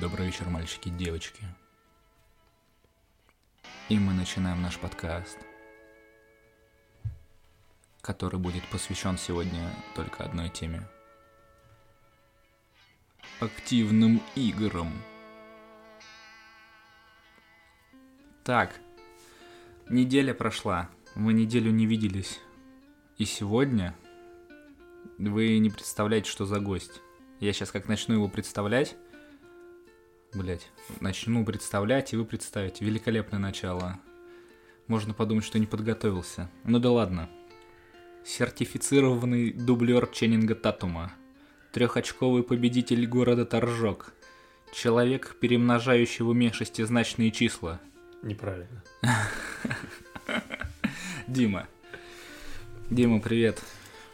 Добрый вечер, мальчики и девочки. И мы начинаем наш подкаст, который будет посвящен сегодня только одной теме. Активным играм. Так, неделя прошла, мы неделю не виделись. И сегодня вы не представляете, что за гость. Я сейчас как начну его представлять, Блять, начну представлять, и вы представите. Великолепное начало. Можно подумать, что не подготовился. Ну да ладно. Сертифицированный дублер Ченнинга Татума. Трехочковый победитель города Торжок. Человек, перемножающий в уме шестизначные числа. Неправильно. Дима. Дима, привет.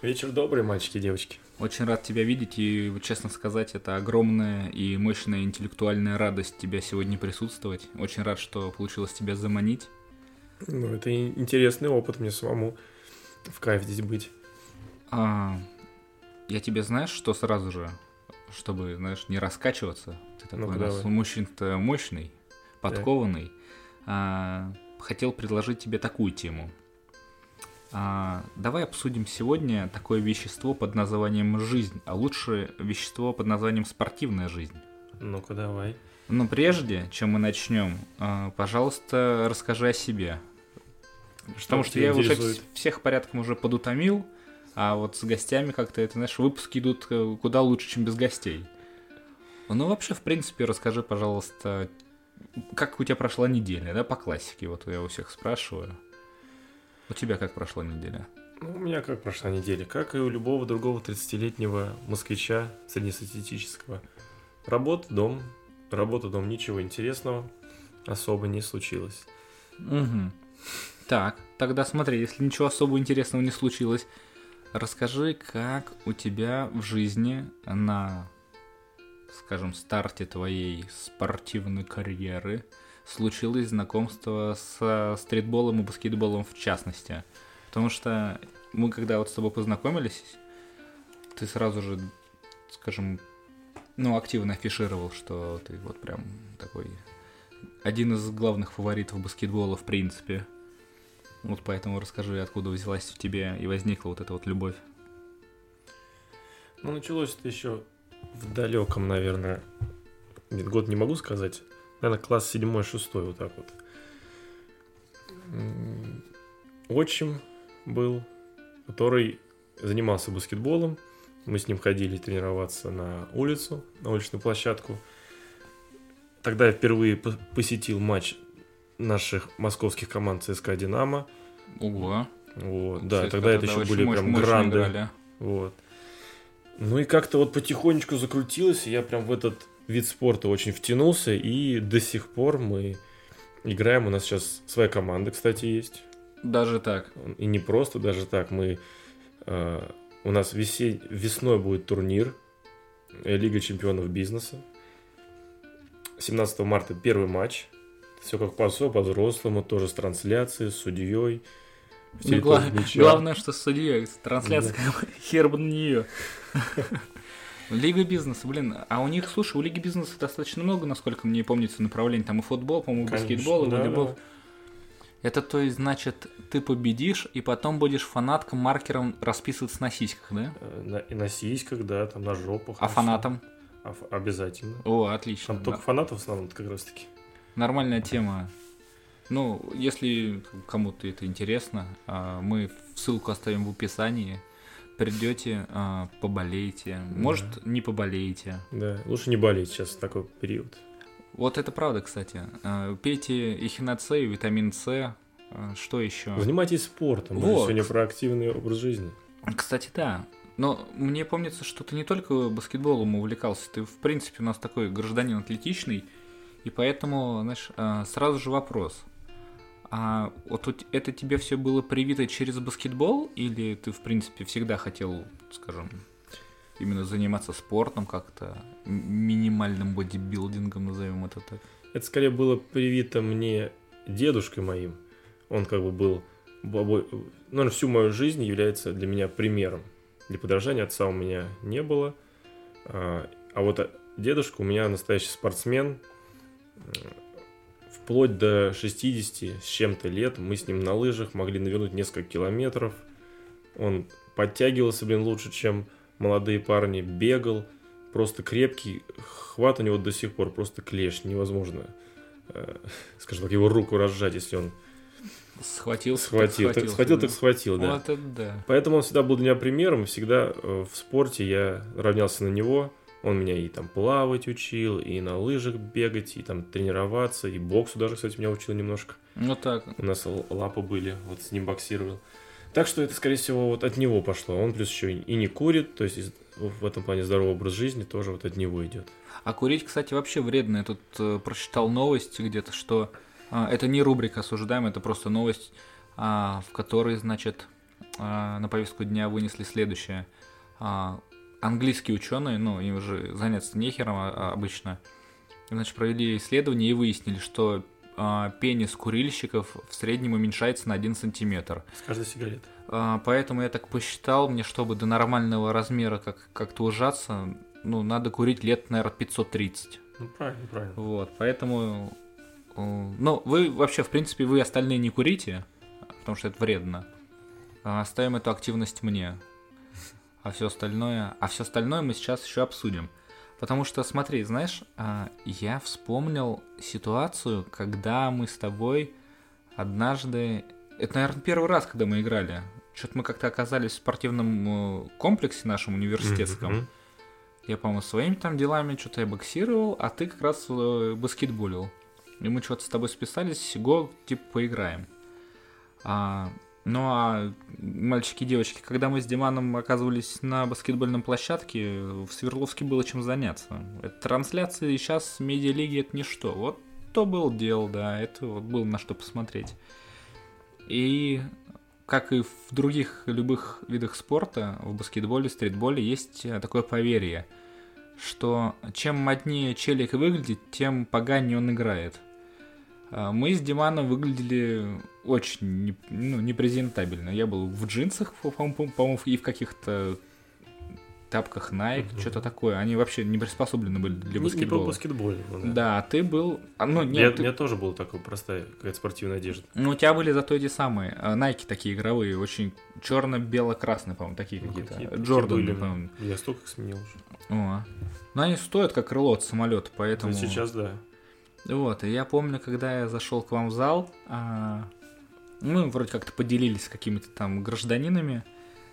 Вечер добрый, мальчики и девочки. Очень рад тебя видеть, и, честно сказать, это огромная и мощная интеллектуальная радость тебя сегодня присутствовать. Очень рад, что получилось тебя заманить. Ну, это интересный опыт мне самому в кайф здесь быть. А, я тебе знаешь, что сразу же, чтобы, знаешь, не раскачиваться, ты такой Ну-ка, у нас мужчина-то мощный, подкованный, а, хотел предложить тебе такую тему. А, давай обсудим сегодня такое вещество под названием жизнь, а лучше вещество под названием спортивная жизнь. Ну-ка, давай. Но прежде, чем мы начнем, а, пожалуйста, расскажи о себе. Потому что я уже всех порядком уже подутомил, а вот с гостями как-то, это, знаешь, выпуски идут э, куда лучше, чем без гостей. Ну, вообще, в принципе, расскажи, пожалуйста, как у тебя прошла неделя, да, по классике, вот я у всех спрашиваю. У тебя как прошла неделя? Ну, у меня как прошла неделя? Как и у любого другого 30-летнего москвича среднестатистического. Работа, дом. Работа, дом. Ничего интересного особо не случилось. Угу. Так, тогда смотри, если ничего особо интересного не случилось, расскажи, как у тебя в жизни на, скажем, старте твоей спортивной карьеры случилось знакомство с стритболом и баскетболом в частности. Потому что мы когда вот с тобой познакомились, ты сразу же, скажем, ну, активно афишировал, что ты вот прям такой один из главных фаворитов баскетбола в принципе. Вот поэтому расскажи, откуда взялась в тебе и возникла вот эта вот любовь. Ну, началось это еще в далеком, наверное, нет, год не могу сказать, наверное, класс 7-6, вот так вот. Отчим был, который занимался баскетболом. Мы с ним ходили тренироваться на улицу, на уличную площадку. Тогда я впервые по- посетил матч наших московских команд ЦСКА «Динамо». Ого. Вот, да, Кстати, тогда это еще были мощь- прям гранды. играли. Вот. Ну и как-то вот потихонечку закрутилось, и я прям в этот вид спорта очень втянулся, и до сих пор мы играем. У нас сейчас своя команда, кстати, есть. Даже так. И не просто даже так, мы... э, у нас весе- весной будет турнир э, Лига чемпионов бизнеса. 17 марта первый матч. Все как по по-взрослому, тоже с трансляцией, с судьей. Ну, гла- главное, что с судьей, трансляция, хер бы на нее. Лига бизнеса, блин, а у них, слушай, у Лиги бизнеса достаточно много, насколько мне помнится, направлений. Там и футбол, по-моему, и Конечно, баскетбол, и да, волейбол. да. Это то есть, значит, ты победишь, и потом будешь фанатком маркером расписываться на сиськах, да? Э, На, и на сиськах, да, там на жопах. А фанатом? А обязательно. О, отлично. Там только Да. фанатов в основном как раз таки. Нормальная тема. Ну, если кому-то это интересно, а, мы ссылку оставим в описании. Придете, а, поболеете. Может, не поболеете. Да, лучше не болеть сейчас в такой период. Вот это правда, кстати. А, Пейте эхиноцею, витамин С. А, Что еще? Занимайтесь спортом. Мы Вот. сегодня про активный образ жизни. Кстати, да. Но мне помнится, что ты не только баскетболом увлекался, ты, в принципе, у нас такой гражданин атлетичный, и поэтому, знаешь, сразу же вопрос. А вот у т- это тебе все было привито через баскетбол, или ты, в принципе, всегда хотел, скажем, именно заниматься спортом как-то, минимальным бодибилдингом, назовем это так? Это скорее было привито мне дедушкой моим. Он как бы был, наверное, всю мою жизнь является для меня примером. Для подражания отца у меня не было. А а вот а, дедушка у меня настоящий спортсмен. Вплоть до 60 с чем-то лет мы с ним на лыжах могли навернуть несколько километров. Он подтягивался, блин, лучше, чем молодые парни, бегал, просто крепкий, хват у него до сих пор просто клеш, невозможно, э, скажем так, его руку разжать, если он Схватил, схватил, так схватил, так схватил, да. Вот это да. Поэтому он всегда был для меня примером, всегда э, в спорте я равнялся на него, он меня и там плавать учил, и на лыжах бегать, и там тренироваться, и боксу даже, кстати, меня учил немножко. Ну так. У нас лапы были, вот с ним боксировал. Так что это, скорее всего, вот от него пошло. Он плюс еще и не курит, то есть в этом плане здоровый образ жизни тоже вот от него идет. А курить, кстати, вообще вредно. Я тут э, прочитал новость где-то, что а, это не рубрика «Осуждаем», это просто новость, а, в которой, значит, а, на повестку дня вынесли следующее. А, английские ученые, ну, им уже заняться нехером а, а, обычно, значит, провели исследование и выяснили, что а, пенис курильщиков в среднем уменьшается на 1 сантиметр. С каждой сигареты. А, Поэтому я так посчитал, мне чтобы до нормального размера как- как-то ужаться, ну, надо курить лет, наверное, 530. Ну, правильно, правильно. Вот, поэтому... э, Ну, вы вообще, в принципе, вы остальные не курите, потому что это вредно. Оставим эту активность мне. А все остальное... А все остальное мы сейчас еще обсудим. Потому что, смотри, знаешь, а, я вспомнил ситуацию, когда мы с тобой однажды... Это, наверное, первый раз, когда мы играли. Что-то мы как-то оказались в спортивном э, комплексе нашем университетском. Мгм. Я, по-моему, своими там делами что-то я боксировал, а ты как раз э, баскетболил. И мы что-то с тобой списались, го, типа, поиграем. А, ну а мальчики и девочки, когда мы с Диманом оказывались на баскетбольном площадке, в Свердловске было чем заняться. Это трансляции сейчас медиалиги это ничто. Вот то был дел, да, это вот было на что посмотреть. И как и в других любых видах спорта, в баскетболе, стритболе есть такое поверье, что чем моднее челик выглядит, тем поганее он играет. А Мы с Диманом выглядели очень не- ну, непрезентабельно. Я был в джинсах, по- по- по- по-моему, и в каких-то тапках Nike, Мгм. что-то такое. Они вообще не приспособлены были для Не- Не, баскетбола. по баскетболу. Да, а ты был... а, Ну, Я- нет, У ты- меня тоже была такая простая какая-то спортивная одежда. ну, у тебя были зато эти самые э, Nike такие игровые, очень черно-бело-красные, по-моему, такие Ну, какие-то. какие- были. по-моему. Я столько их сменил уже. О. Но они стоят как крыло от самолета, поэтому... Ну, Сейчас, да. Вот, и я помню, когда я зашел к вам в зал, а, мы вроде как-то поделились с какими-то там гражданинами,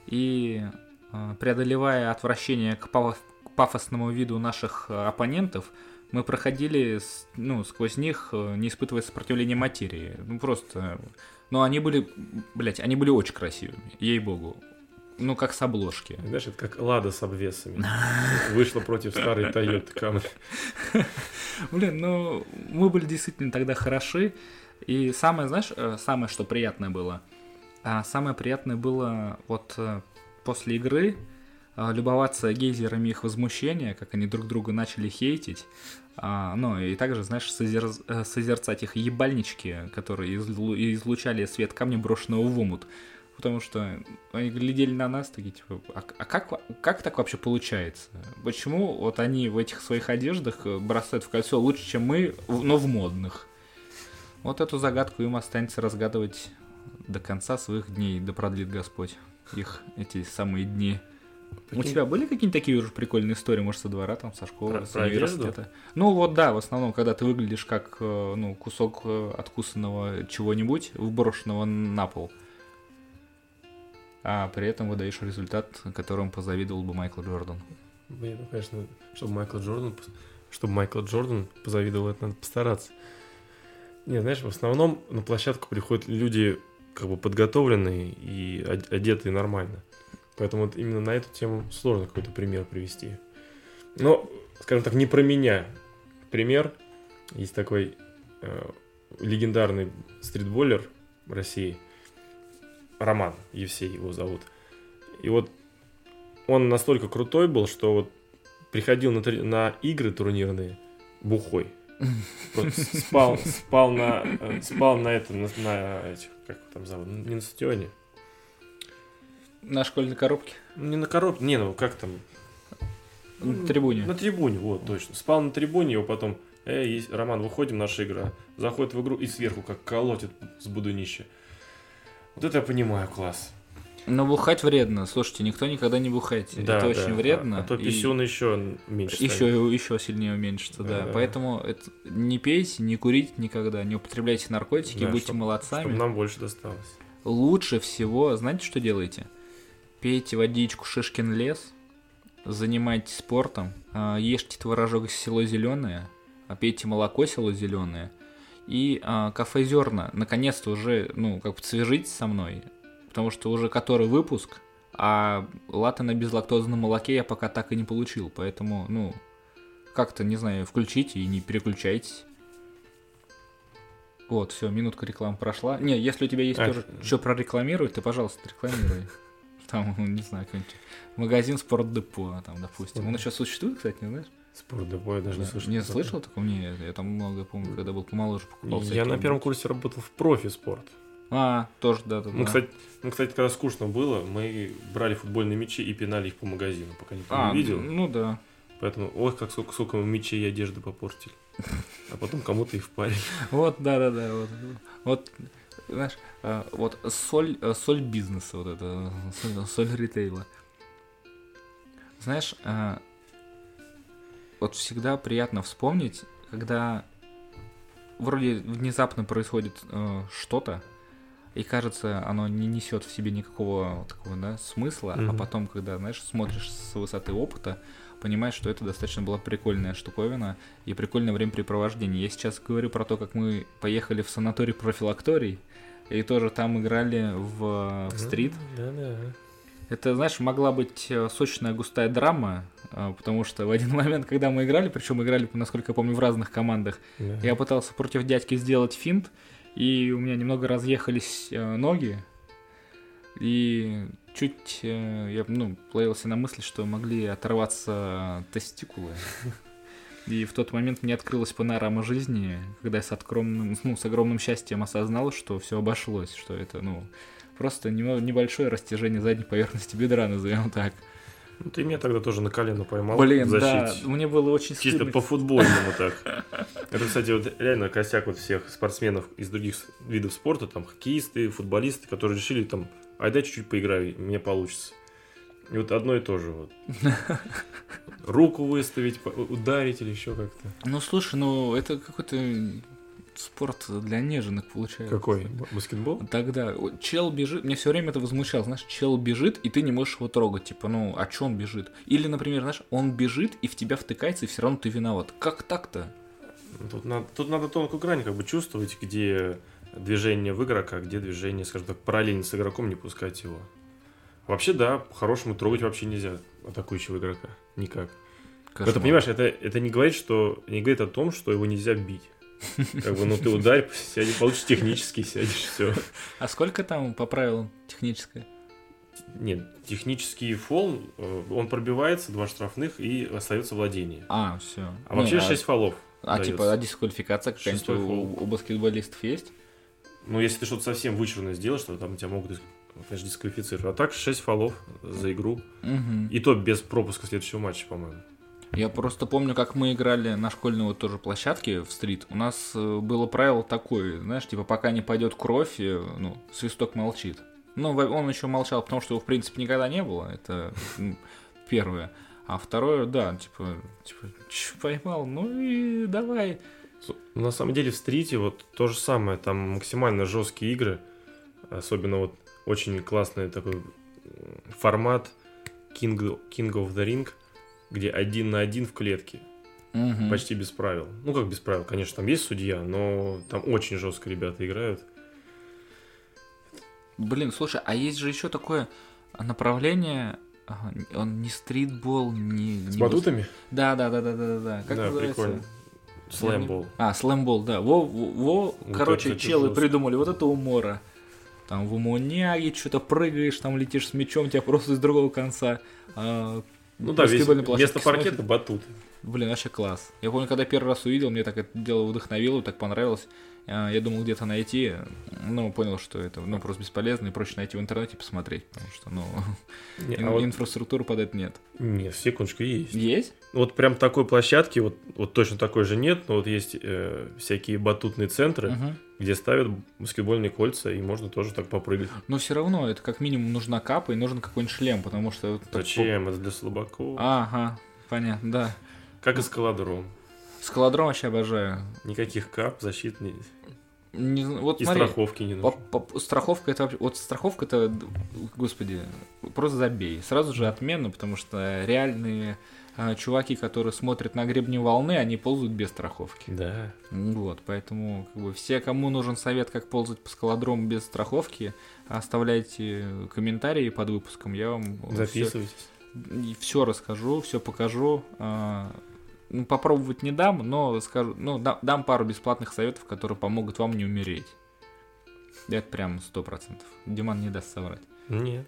и а, преодолевая отвращение к к пафосному виду наших а, оппонентов, мы проходили ну, сквозь них, э, не испытывая сопротивления материи. Ну, просто... Ну, они были, блядь, они были очень красивыми, ей-богу. Ну, как с обложки. Знаешь, это как Лада с обвесами. Вышла против старой Toyota Camry. Блин, ну, мы были действительно тогда хороши. И самое, знаешь, э, самое, что приятное было, а самое приятное было вот э, после игры э, любоваться гейзерами их возмущения, как они друг друга начали хейтить. А, ну, и также, знаешь, созер- э, созерцать их ебальнички, которые излу- излучали свет камня, брошенного в омут. Потому что они глядели на нас, такие, типа, а, а как, как так вообще получается? Почему вот они в этих своих одеждах э, бросают в кольцо лучше, чем мы, но в модных? Вот эту загадку им останется разгадывать до конца своих дней, да продлит Господь их эти самые дни. У Прикинь, тебя были какие-нибудь такие уже прикольные истории, может, со двора, там, со школы, Про- с про университета? Ну вот да, в основном, когда ты выглядишь как э, ну, кусок э, откусанного чего-нибудь, вброшенного на пол. А при этом выдаешь результат, которому позавидовал бы Майкл Джордан. Блин, ну, конечно, чтобы Майкл Джордан, чтобы Майкл Джордан позавидовал, это надо постараться. Не, знаешь, в основном на площадку приходят люди как бы подготовленные и од- одетые нормально. Поэтому вот именно на эту тему сложно какой-то пример привести. Но, скажем так, не про меня. Пример. Есть такой э, легендарный стритболлер России. Роман Евсей его зовут. И вот он настолько крутой был, что вот приходил на, на игры турнирные бухой. Просто спал, спал на, спал на это, на, на этих, как там зовут, не на стадионе, На школьной коробке? Не на коробке, не, ну как там, На трибуне. На трибуне, вот, точно. Спал на трибуне, его потом, эй, Роман, выходим, наша игра. Заходит в игру и сверху как колотит с будунища. Вот это я понимаю, класс. Но бухать вредно. Слушайте, никто никогда не бухайте. Да, это да. очень вредно. А, а то и писюн еще меньше станет. еще, еще сильнее уменьшится, да. Да, да. Поэтому это, не пейте, не курите никогда, не употребляйте наркотики, Да, будьте чтоб- молодцами. Чтобы нам больше досталось. Лучше всего, знаете, что делаете? Пейте водичку Шишкин лес, занимайтесь спортом, а, ешьте творожок село зеленое, а, пейте молоко село зеленое и а, кафе зерна. Наконец-то уже, ну, как бы свяжитесь со мной, потому что уже который выпуск, а латте на безлактозном молоке я пока так и не получил, поэтому, ну, как-то, не знаю, включите и не переключайтесь. Вот, все, минутка рекламы прошла. Не, если у тебя есть А, тоже что прорекламировать, ты, пожалуйста, рекламируй. Там, не знаю, какой-нибудь магазин спортдепо, там, допустим. Он еще существует, кстати, не знаешь? Спорт депо я даже не Да. слышал. Не слышал такого? Не, я там много, помню, когда был помоложе, покупал. Я на первом курсе работал в профи спорт. А, тоже, да, да, Мы, да. кстати, мы, кстати, когда скучно было, мы брали футбольные мячи и пинали их по магазину, пока никто А, не видел. ну да. Поэтому, ой, как сколько, сколько мячей и одежды попортили. А потом кому-то их впарили. Вот, да, да, да. Вот, вот знаешь, а, вот соль, а, соль бизнеса, вот это, соль, соль ритейла. Знаешь, вот всегда приятно вспомнить, когда вроде внезапно происходит э, что-то, и кажется, оно не несет в себе никакого такого да, смысла, а Мгм. потом, когда, знаешь, смотришь с высоты опыта, понимаешь, что это достаточно была прикольная штуковина и прикольное времяпрепровождение. Я сейчас говорю про то, как мы поехали в санаторий профилакторий, и тоже там играли в, в стрит. Да-да. Это, знаешь, могла быть э, сочная густая драма, э, потому что в один момент, когда мы играли, причем мы играли, насколько я помню, в разных командах, Да. я пытался против дядьки сделать финт, и у меня немного разъехались э, ноги, и чуть я ну, ловился на мысли, что могли оторваться тестикулы. И в тот момент мне открылась панорама жизни, когда я с, откромным, ну, с огромным счастьем осознал, что все обошлось, что это, ну, просто небольшое растяжение задней поверхности бедра, назовем так. Ну, ты меня тогда тоже на колено поймал Блин, да, мне было очень Чисто стыдно. по футбольному так. Это, кстати, вот реально косяк вот всех спортсменов из других видов спорта, там, хоккеисты, футболисты, которые решили там, ай, дай чуть-чуть поиграю, мне получится. И вот одно и то же вот. Руку выставить, ударить или еще как-то. Ну, слушай, ну, это какой-то спорт для неженок получается. Какой? Баскетбол? Тогда чел бежит, мне все время это возмущало, знаешь, чел бежит, и ты не можешь его трогать, типа, ну, а чё он бежит? Или, например, знаешь, он бежит, и в тебя втыкается, и все равно ты виноват. Как так-то? Тут надо, тут надо тонкую грань как бы чувствовать, где движение в игрока, где движение, скажем так, параллельно с игроком, не пускать его. Вообще, да, по-хорошему трогать вообще нельзя атакующего игрока. Никак. Но ты понимаешь, это, это не говорит, что не говорит о том, что его нельзя бить. Как бы, ну ты ударь, сядешь, получишь технический, сядешь, все. А сколько там по правилам техническое? Нет, технический фол, э, он пробивается, два штрафных и остается владение. А, все. А вообще 6 фолов. А, дается. типа, а дисквалификация какая-нибудь у, баскетболистов есть? Ну, если ты что-то совсем вычурно сделаешь, то там тебя могут, конечно, дисквалифицировать. А так 6 фолов за игру. Угу. И то без пропуска следующего матча, по-моему. Я просто помню, как мы играли на школьной вот тоже площадке в стрит. У нас э, было правило такое, знаешь, типа пока не пойдет кровь, э, ну, свисток молчит. Ну, он еще молчал, потому что его, в принципе, никогда не было. Это первое. А второе, да, типа, типа, поймал, ну и давай. На самом деле в стрите вот то же самое, там максимально жесткие игры, особенно вот очень классный такой формат King, King of the Ring, где один на один в клетке, Мгм. почти без правил. Ну как без правил, конечно, там есть судья, но там очень жестко ребята играют. Блин, слушай, а есть же еще такое направление, он не стритбол, не... С не батутами? Да, да, да, да, да, да, да. Как да, называется? прикольно. Слэмбол. А, слэмбол, да. Во, во, во, Вот короче, челы жестко. придумали вот это умора. Там в умоняге что-то прыгаешь, там летишь с мячом, тебя просто с другого конца а, Ну да, весь, вместо паркета смотрит. батут. Блин, вообще класс. Я помню, когда первый раз увидел, мне так это дело вдохновило, так понравилось. А, Я думал где-то найти, но понял, что это ну, просто бесполезно, и проще найти в интернете посмотреть, потому что, ну, Не, ин- а вот- инфраструктуры под это нет. Нет, секундочку, есть. Есть? Вот прям такой площадки, вот, вот точно такой же нет, но вот есть э, всякие батутные центры, Мгм. где ставят баскетбольные кольца, и можно тоже так попрыгать. Но все равно это как минимум нужна капа и нужен какой-нибудь шлем, потому что... вот так Зачем? Это для слабаков. по- Ага, понятно, да. Как эскаладром. Скалодром вообще обожаю. Никаких кап, защит не- Не вот и смотри, страховки не по- нужно. по- страховка это вообще... Вот страховка это, господи, просто забей. Сразу же отмена, потому что реальные чуваки, которые смотрят на гребни волны, они ползают без страховки. Да. Вот, поэтому как бы все, кому нужен совет, как ползать по скалодрому без страховки, оставляйте комментарии под выпуском, я вам Записывайтесь. все расскажу, все покажу. А, ну, попробовать не дам, но скажу, ну, да- дам пару бесплатных советов, которые помогут вам не умереть. Это прям сто процентов. Диман не даст соврать. Нет.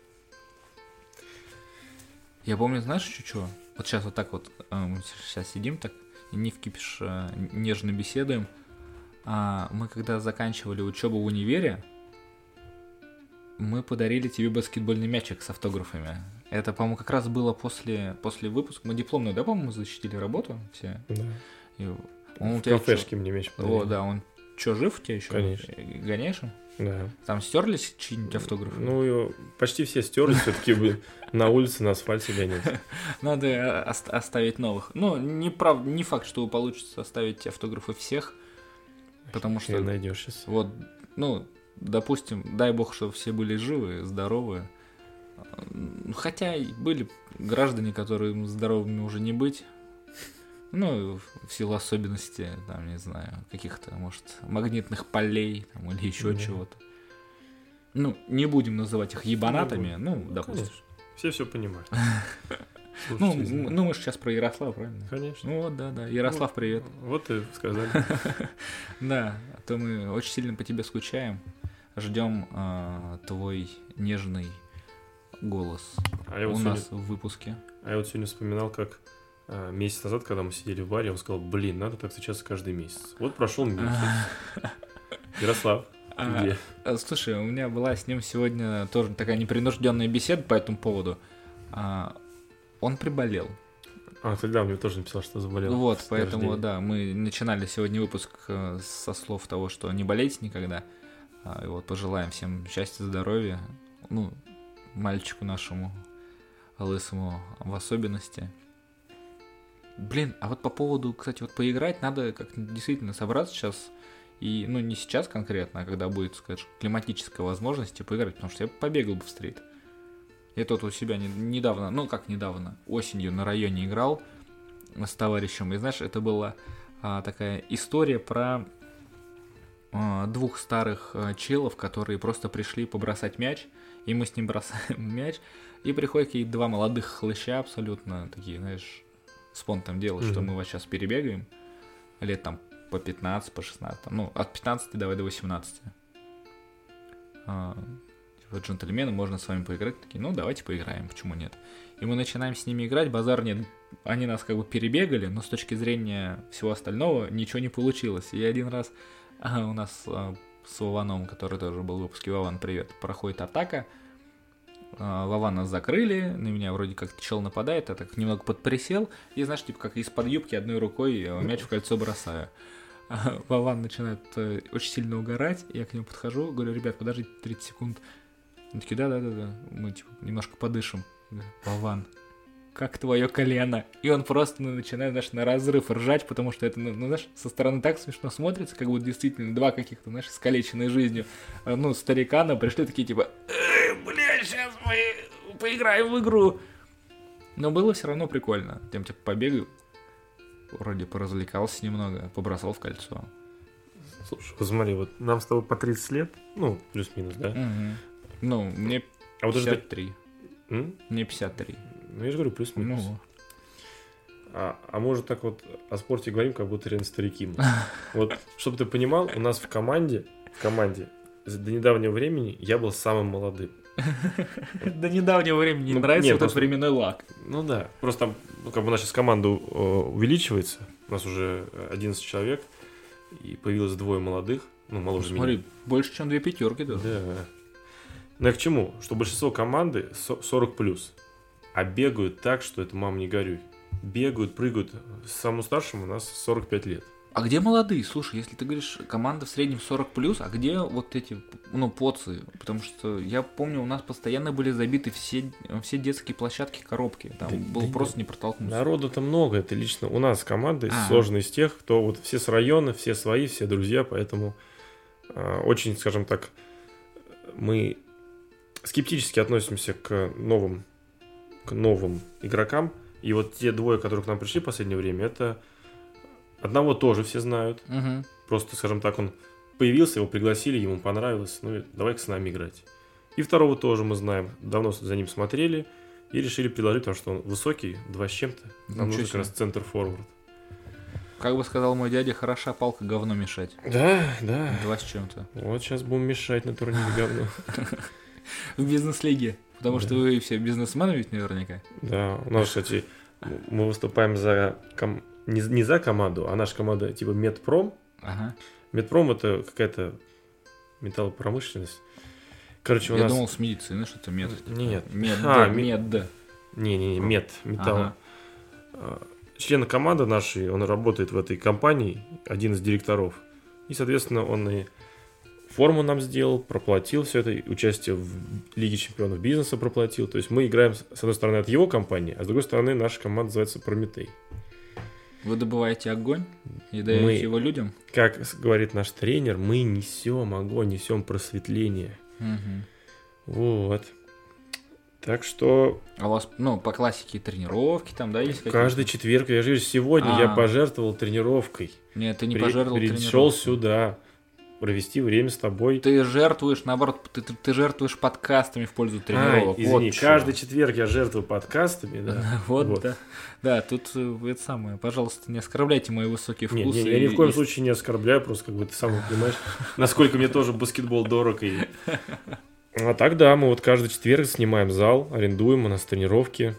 Я помню, знаешь, что? Вот сейчас вот так вот, сейчас сидим так, не в кипиш, а, нежно беседуем. А мы когда заканчивали учебу в универе, мы подарили тебе баскетбольный мячик с автографами. Это, по-моему, как раз было после, после выпуска. Мы дипломную, да, по-моему, защитили работу все? Да. И он В кафешке мне мяч чё- подарили. О, да, он что, жив у тебя еще? Конечно. Гоняешь им? Да. Там стерлись чьи-нибудь автографы? Ну, почти все стерли, все-таки на улице, на асфальте гонять. Надо э, ост- оставить новых. Ну, не, прав... не факт, что получится оставить автографы всех, потому Что найдешь сейчас. вот, ну, допустим, дай бог, чтобы все были живы, здоровы. Хотя были граждане, которым здоровыми уже не быть. Ну, в- силу особенностей, там, не знаю, каких-то, может, магнитных полей там, или еще Да. чего-то. Ну, не будем называть их ебанатами, ну, допустим. Конечно. Все все понимают. Ну, ну, мы же сейчас про Ярослава, правильно? Конечно. Ну вот, да, да. Ярослав, привет. Вот и сказали. Да, а то мы очень сильно по тебе скучаем. Ждем а, твой нежный голос А у нас в выпуске. А я вот сегодня вспоминал, как месяц назад, когда мы сидели в баре, он сказал, блин, надо так встречаться каждый месяц. Вот прошел месяц. Ярослав, А, где? а, Слушай, у меня была с ним сегодня тоже такая непринужденная беседа по этому поводу. А, Он приболел. А, тогда мне тоже написал, что заболел. Вот, поэтому, да, мы начинали сегодня выпуск э, со слов того, что не болейте никогда. А, И вот пожелаем всем счастья, здоровья. Ну, мальчику нашему, лысому в особенности. Блин, а вот по поводу, кстати, вот поиграть, надо как-то действительно собраться сейчас. И, ну, не сейчас конкретно, а когда будет, скажем, климатическая возможность поиграть, потому что я побегал бы в стрит. Я тут у себя не- недавно, ну как недавно, осенью на районе играл с товарищем. И знаешь, это была а, такая история про а, двух старых а, челов, которые просто пришли побросать мяч, и мы с ним бросаем мяч, и приходят какие-то два молодых хлыща абсолютно такие, знаешь, спонтом делают, что Мгм. мы вас сейчас перебегаем, лет там по 15, по 16, там, ну, от 15 давай до 18. А, типа, джентльмены, можно с вами поиграть? Такие, ну, давайте поиграем, почему нет? И мы начинаем с ними играть, базар нет. Они нас как бы перебегали, но с точки зрения всего остального ничего не получилось. И один раз а, у нас а, с Вованом, который тоже был в выпуске, Вован, привет, проходит атака. А, Вован нас закрыли, на меня вроде как чел нападает, я так немного подприсел, и знаешь, типа как из-под юбки одной рукой э, мяч в кольцо бросаю. А Вован начинает э, очень сильно угорать, я к нему подхожу, говорю, ребят, подождите 30 секунд. Они такие, да-да-да, мы типа немножко подышим. Вован, как твое колено? И он просто ну, начинает, знаешь, на разрыв ржать, потому что это, ну, ну, знаешь, со стороны так смешно смотрится, как будто действительно два каких-то, знаешь, искалеченные жизнью, э, ну, старикана пришли такие, типа, «Э, сейчас мы поиграем в игру. Но было все равно прикольно. Тем, типа, побегал, вроде поразвлекался немного, побросал в кольцо. Слушай, вот смотри, вот нам с тобой по 30 лет, ну, плюс-минус, да? Мгм. Ну, мне А вот даже... 53. М? Мне 53. Ну, я же говорю, плюс-минус. Ну, А, а может так вот о спорте говорим, как будто реально старики мы. Вот, чтобы ты понимал, у нас в команде, в команде, до недавнего времени я был самым молодым. До недавнего времени не Ну, нравится вот этот временной лак. Ну да, просто ну, как бы у нас сейчас команда э, увеличивается, у нас уже 11 человек, и появилось двое молодых, ну, моложе меня. Смотри, больше, чем две пятерки даже. Да. Ну я к чему? Что большинство команды со- 40 плюс, а бегают так, что это мам не горюй. Бегают, прыгают. Самому старшему у нас 45 лет. А где молодые? Слушай, если ты говоришь, команда в среднем 40 плюс, а где вот эти, ну, поцы? Потому что я помню, у нас постоянно были забиты все, все детские площадки, коробки. Там Да- было да просто не протолкнуться. Народу-то много, это лично у нас команда А. сложена из тех, кто вот все с района, все свои, все друзья, поэтому а, очень, скажем так, мы скептически относимся к новым, к новым игрокам. И вот те двое, которые к нам пришли в последнее время, это одного тоже все знают. Мгм. Просто, скажем так, он появился, его пригласили, ему понравилось, ну давай-ка с нами играть. И второго тоже мы знаем, давно за ним смотрели и решили предложить, потому что он высокий, два с чем-то. Нам нужен как раз центр форвард. Как бы сказал мой дядя, хороша палка говно мешать. Да, да. Два с чем-то. Вот сейчас будем мешать на турнире говно. В бизнес-лиге. Потому что вы все бизнесмены ведь наверняка. Да, у нас, кстати, мы выступаем за не, не за команду, а наша команда типа Медпром. Ага. Медпром это какая-то металлопромышленность. Короче, у Я нас... думал, с медицины что-то мед. Нет. Мед, А, мед. Не-не-не, мед, металл. Ага. А, Член команды нашей, он работает в этой компании, один из директоров. И, соответственно, он и форму нам сделал, проплатил все это, участие в Лиге чемпионов бизнеса проплатил. То есть мы играем, с одной стороны, от его компании, а с другой стороны, наша команда называется Прометей. Вы добываете огонь и даете Мы- его людям? Как говорит наш тренер, мы несем огонь, несем просветление. Мгм. Вот. Так что А у вас, ну, по классике тренировки там, да, есть какие-то? каждый четверг, я же говорю, сегодня я А. пожертвовал тренировкой. Нет, ты не При- пожертвовал Пришел сюда провести время с тобой. Ты жертвуешь, наоборот, ты, ты- ты жертвуешь подкастами в пользу Ай, тренировок. извини, вот каждый четверг я жертвую подкастами, да. Вот, Вот. да. Да, тут э, это самое, пожалуйста, не оскорбляйте мои высокие вкусы. не, я ни в коем и- случае не оскорбляю, просто как бы ты сам понимаешь, насколько мне тоже баскетбол дорог. И... А так да, мы вот каждый четверг снимаем зал, арендуем, у нас тренировки.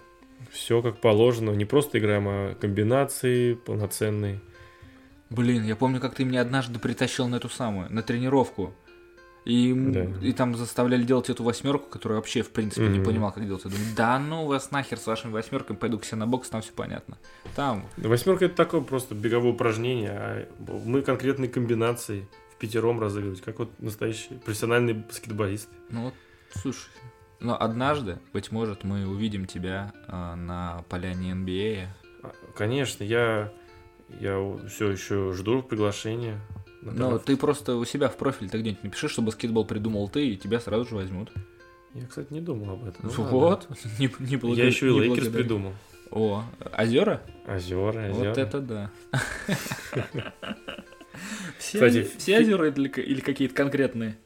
Все как положено. Не просто играем, а комбинации полноценные. Блин, я помню, как ты меня однажды притащил на эту самую, на тренировку. И, Да. и там заставляли делать эту восьмерку, которую вообще, в принципе, не Мгм. понимал, как делать. Я думаю, да ну вас нахер с вашими восьмерками, пойду к себе на бокс, там все понятно. Там, Восьмерка это такое просто беговое упражнение, а мы конкретные комбинации в пятером разыгрывать, как вот настоящие профессиональные баскетболисты. ну вот, слушай. Но однажды, быть может, мы увидим тебя э, на поляне NBA. А, Конечно, я, я все еще жду приглашения. на Ну, ты просто у себя в профиль ты где-нибудь напиши, что баскетбол придумал ты, и тебя сразу же возьмут. Я, кстати, не думал об этом. Ну, вот. Не, не ладно. благо- Я еще и Лейкерс придумал. О, озера? Озера, озера. Вот это да. Все, Кстати, все озера или, или какие-то конкретные?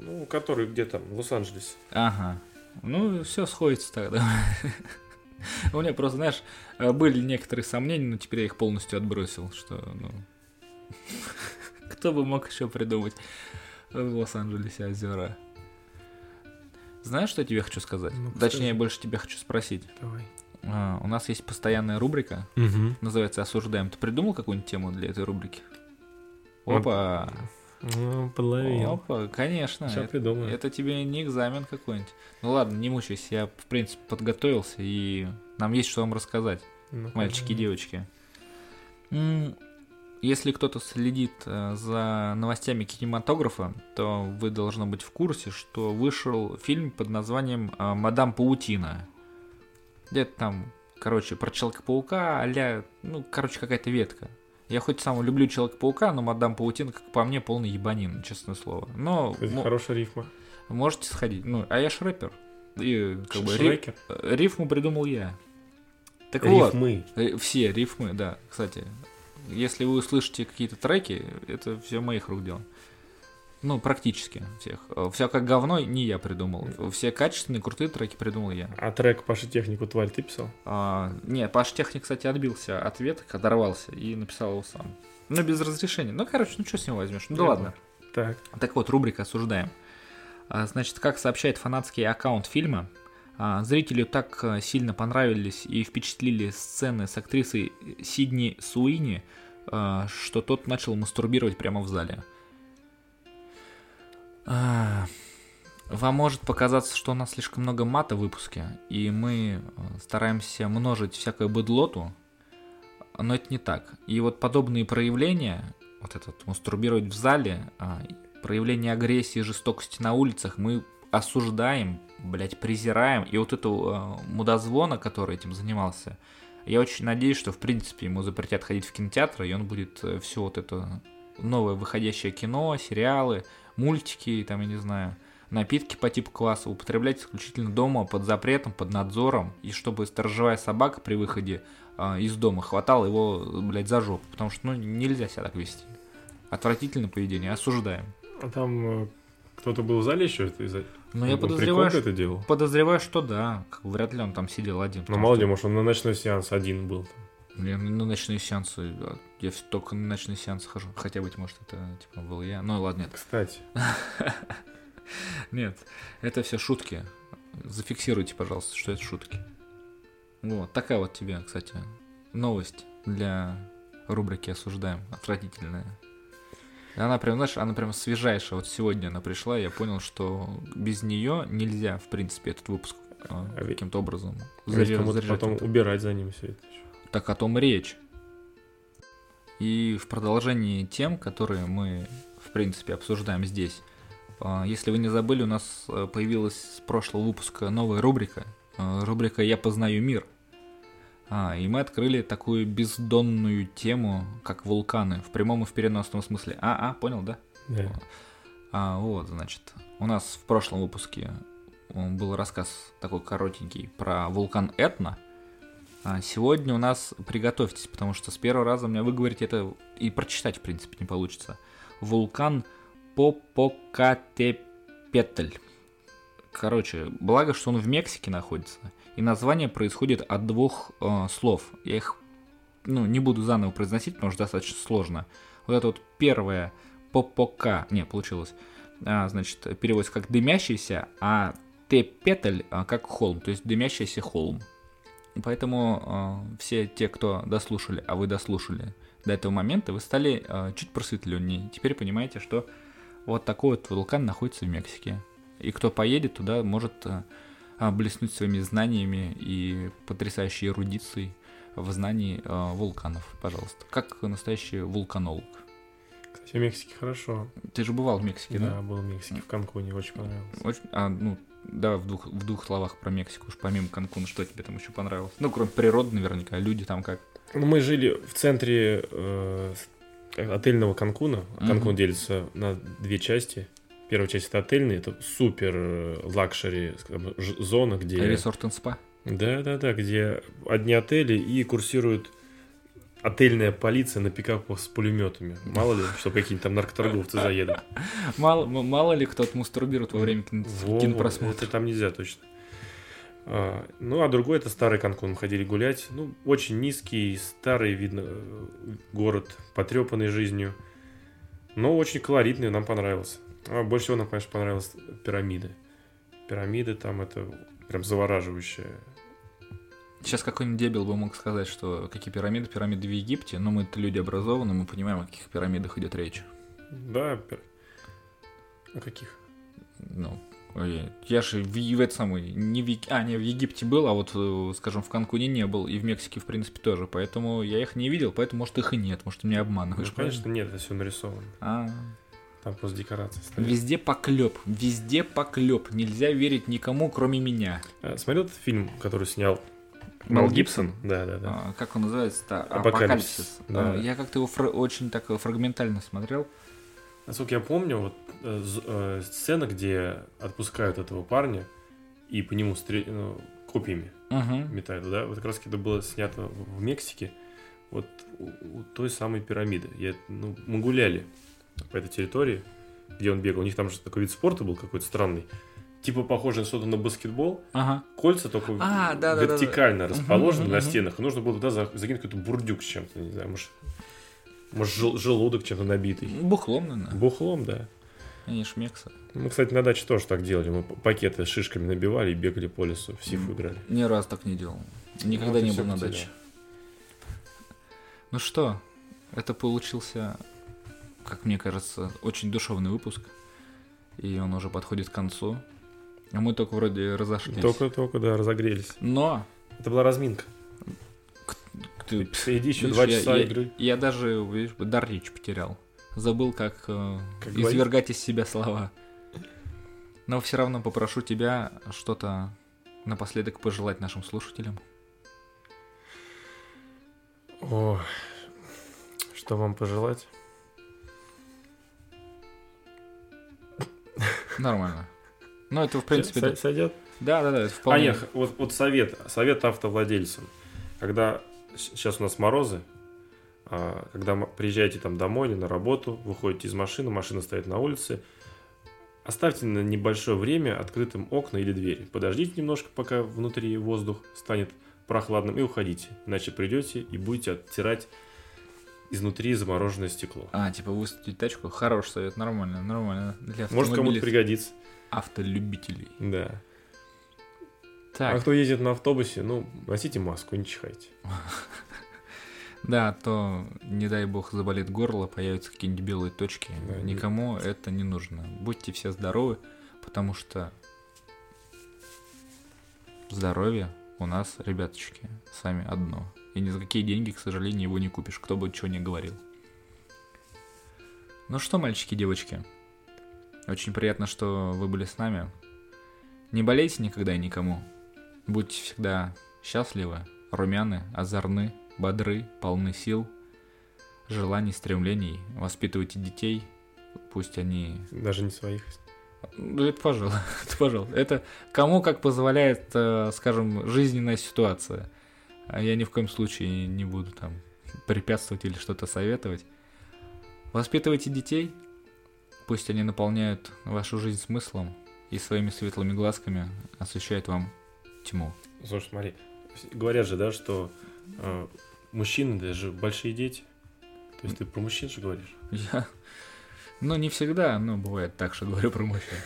Ну, который где там, в Лос-Анджелесе. Ага. Ну, все сходится тогда. У меня просто, знаешь, э, были некоторые сомнения, но теперь я их полностью отбросил, что, ну... Кто бы мог еще придумать в Лос-Анджелесе озера? Знаешь, что я тебе хочу сказать? Ну-ка, Точнее, скажи. больше тебя хочу спросить. Давай. А, у нас есть постоянная рубрика, Угу. называется «Осуждаем». Ты придумал какую-нибудь тему для этой рубрики? Вот. Ну, половину. Опа, конечно. Сейчас Это, придумаю. это тебе не экзамен какой-нибудь. Ну ладно, не мучайся, я, в принципе, подготовился, и нам есть что вам рассказать, Ну, мальчики и девочки. Если кто-то следит э, за новостями кинематографа, то вы должны быть в курсе, что вышел фильм под названием э, «Мадам Паутина». Где-то там, короче, про Человека-паука, а ну, короче, какая-то ветка. Я хоть сам люблю Человека-паука, но Мадам Паутина, как по мне, полный ебанин, честное слово. Но Кстати, мо- хорошая рифма. можете сходить. Ну, а я ж рэпер. И как бы ри- Шрекер. э, рифму придумал я. Так вот, Рифмы. э, все рифмы, да, кстати. Если вы услышите какие-то треки, это все моих рук дело. Ну, практически всех. Все как говно не я придумал. Все качественные, крутые треки придумал я. А трек Паша Технику тварь ты писал? А, не, Паш Техник, кстати, отбился от веток, оторвался и написал его сам. Ну, без разрешения. Ну, короче, ну что с него возьмешь? Ну, да ладно. Так. Так вот, рубрика «Осуждаем». А, Значит, как сообщает фанатский аккаунт фильма, а, зрителю так а, сильно понравились и впечатлили сцены с актрисой Сидни Суини, что тот начал мастурбировать прямо в зале. А, Вам может показаться, что у нас слишком много мата в выпуске, и мы э, стараемся множить всякое быдлоту, но это не так. И вот подобные проявления, вот этот мастурбировать в зале, а, проявление агрессии, жестокости на улицах, мы осуждаем, блядь, презираем. И вот этого э, мудозвона, который этим занимался, я очень надеюсь, что, в принципе, ему запретят ходить в кинотеатры, и он будет все вот это новое выходящее кино, сериалы, мультики, там, я не знаю, напитки по типу класса употреблять исключительно дома под запретом, под надзором, и чтобы сторожевая собака при выходе а, из дома хватала его, блядь, за жопу, потому что, ну, нельзя себя так вести. Отвратительное поведение, осуждаем. А там э, кто-то был в зале еще? Это из-за... Но я Он подозреваю, что, это делал? подозреваю, что да, вряд ли он там сидел один. Ну, мало что- ли, может, он на ночной сеанс один был. Я на ночные сеансы, а, я только на ночные сеансы хожу, хотя, быть может, это, типа, был я. Ну, ладно, нет. Кстати, Нет, это все шутки. Зафиксируйте, пожалуйста, что это шутки. Вот, такая вот тебе, кстати, новость для рубрики «Осуждаем». Отвратительная. Она прям, знаешь, она прям свежайшая. Вот сегодня она пришла, и я понял, что без нее нельзя, в принципе, этот выпуск а, А каким-то образом кому-то заряжать. потом убирать за ним все это. ещё. Так о том речь. И в продолжении тем, которые мы, в принципе, обсуждаем здесь. а, Если вы не забыли, у нас э, появилась с прошлого выпуска новая рубрика. э, Рубрика «Я познаю мир». А, и мы открыли такую бездонную тему, как вулканы, в прямом и в переносном смысле. А, а, понял, да? Да. А, вот, значит, у нас в прошлом выпуске э, был рассказ такой коротенький про вулкан Этна. А сегодня у нас приготовьтесь, потому что с первого раза у меня выговорить это и прочитать, в принципе, не получится. Вулкан Попокатепетль. Короче, благо, что он в Мексике находится. И название происходит от двух э, слов. Я их ну, не буду заново произносить, потому что достаточно сложно. Вот это вот первое Попока, не, получилось, а, значит, переводится как дымящийся, а Тепетль а, как холм, то есть дымящийся холм. Поэтому э, все те, кто дослушали, а вы дослушали до этого момента, вы стали э, чуть просветленнее. Теперь понимаете, что вот такой вот вулкан находится в Мексике. И кто поедет туда, может э, блеснуть своими знаниями и потрясающей эрудицией в знании э, вулканов, пожалуйста. Как настоящий вулканолог. Кстати, в Мексике хорошо. Ты же бывал в Мексике, да? Да, был в Мексике, в Канкуне, очень понравилось. Очень, а, ну, да, в двух, в двух словах про Мексику, уж помимо Канкуна, что тебе там еще понравилось? Ну, кроме природы, наверняка, люди там как. Ну, мы жили в центре э, отельного Канкуна. Канкун делится на две части. Первая часть это отельный, это супер э, лакшери скажем, зона, где... Ресорт and спа. Да, да, да, где одни отели и курсирует отельная полиция на пикапах с пулеметами. Мало ли, что какие-нибудь там наркоторговцы заедут. Мало, мало ли кто-то мастурбирует во время кинопросмотра. Это там нельзя точно. А, ну, а другой это старый Канкун. Мы ходили гулять. Ну, очень низкий, старый, видно, город, потрепанный жизнью. Но очень колоритный, нам понравился. А больше всего нам, конечно, понравилась пирамиды. Пирамиды там это прям завораживающее. Сейчас какой-нибудь дебил бы мог сказать, что какие пирамиды, пирамиды в Египте, но мы-то люди образованные, мы понимаем, о каких пирамидах идет речь. Да, О каких? Ну, ой, я же в, в это самый, не в, а, не в Египте был, а вот, э, скажем, в Канкуне не был, и в Мексике, в принципе, тоже, поэтому я их не видел, поэтому, может, их и нет, может, ты меня Ну, обманываешь. конечно, нет, это все нарисовано. правильно? Там просто декорации А, стоят. везде поклеп, везде поклеп, нельзя верить никому, кроме меня. А, Смотрел этот фильм, который снял Мел Гибсон? Да, да, да. А, как он называется-то? Апокалипсис, да. А, Я как-то его фра- очень так э, фрагментально смотрел. Насколько я помню, вот э, э, сцена, где отпускают этого парня и по нему стре- ну, копьями Угу. метают, да, вот как раз это было снято в в Мексике, вот у, у той самой пирамиды. Я, ну, мы гуляли по этой территории, где он бегал. У них там же такой вид спорта был какой-то странный. Типа похожий на что-то на баскетбол. Ага. Кольца только А, да, да, да, да. вертикально расположены Мгм, на мгм. стенах. И нужно было туда за- закинуть какой-то бурдюк с чем-то, не знаю, может, может жел- желудок чем-то набитый. Бухлом, наверное. Бухлом, да. Они шмексы. Мы, кстати, на даче тоже так делали. Мы пакеты с шишками набивали и бегали по лесу, в сифу играли. Ни разу так не делал. Никогда и не был на потерял. даче. Ну что, это получился, как мне кажется, очень душевный выпуск. И он уже подходит к концу. А мы только вроде разошлись. Только-только, да, разогрелись. Но Это была разминка. ты, Впереди еще видишь, два я- часа я, игры. Я даже, видишь, дар речи потерял. Забыл, как, э, Как говорить? извергать из себя слова. Но все равно попрошу тебя что-то напоследок пожелать нашим слушателям. О, что вам пожелать? Нормально. Ну, это, в принципе, Со- да. Сойдет? Да, да, да, это А вполне. нет, вот, вот совет, совет автовладельцам. Когда сейчас у нас морозы, а, когда приезжаете там домой или на работу, выходите из машины, машина стоит на улице, оставьте на небольшое время открытым окна или двери. Подождите немножко, пока внутри воздух станет прохладным, и уходите. Иначе придете и будете оттирать изнутри замороженное стекло. А, типа выставить тачку. Хороший совет, нормально, нормально. Для Может кому-то пригодится. Автолюбителей. Да. Так, А кто ездит на автобусе, ну, носите маску, не чихайте. да, а то, не дай бог, заболит горло, появятся какие-нибудь белые точки. Да, Никому это не нужно. Будьте все здоровы, потому что здоровье у нас, ребяточки, сами одно. И ни за какие деньги, к сожалению, его не купишь, кто бы чего ни говорил. Ну что, мальчики, девочки, очень приятно, что вы были с нами. Не болейте никогда и никому. Будьте всегда счастливы, румяны, озорны, бодры, полны сил, желаний, стремлений. Воспитывайте детей, пусть они Даже не своих. ну, это пожалуй, это пожалуй. Это кому как позволяет, э, скажем, жизненная ситуация. А я ни в коем случае не буду там препятствовать или что-то советовать. Воспитывайте детей, пусть они наполняют вашу жизнь смыслом и своими светлыми глазками освещают вам тьму. Слушай, смотри, говорят же, да, что э, мужчины даже большие дети. То есть ты про мужчин же говоришь? Я... Ну, не всегда, но бывает так, что говорю про мужчин.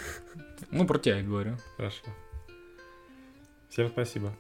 Ну, про тебя я говорю. Хорошо. Всем спасибо.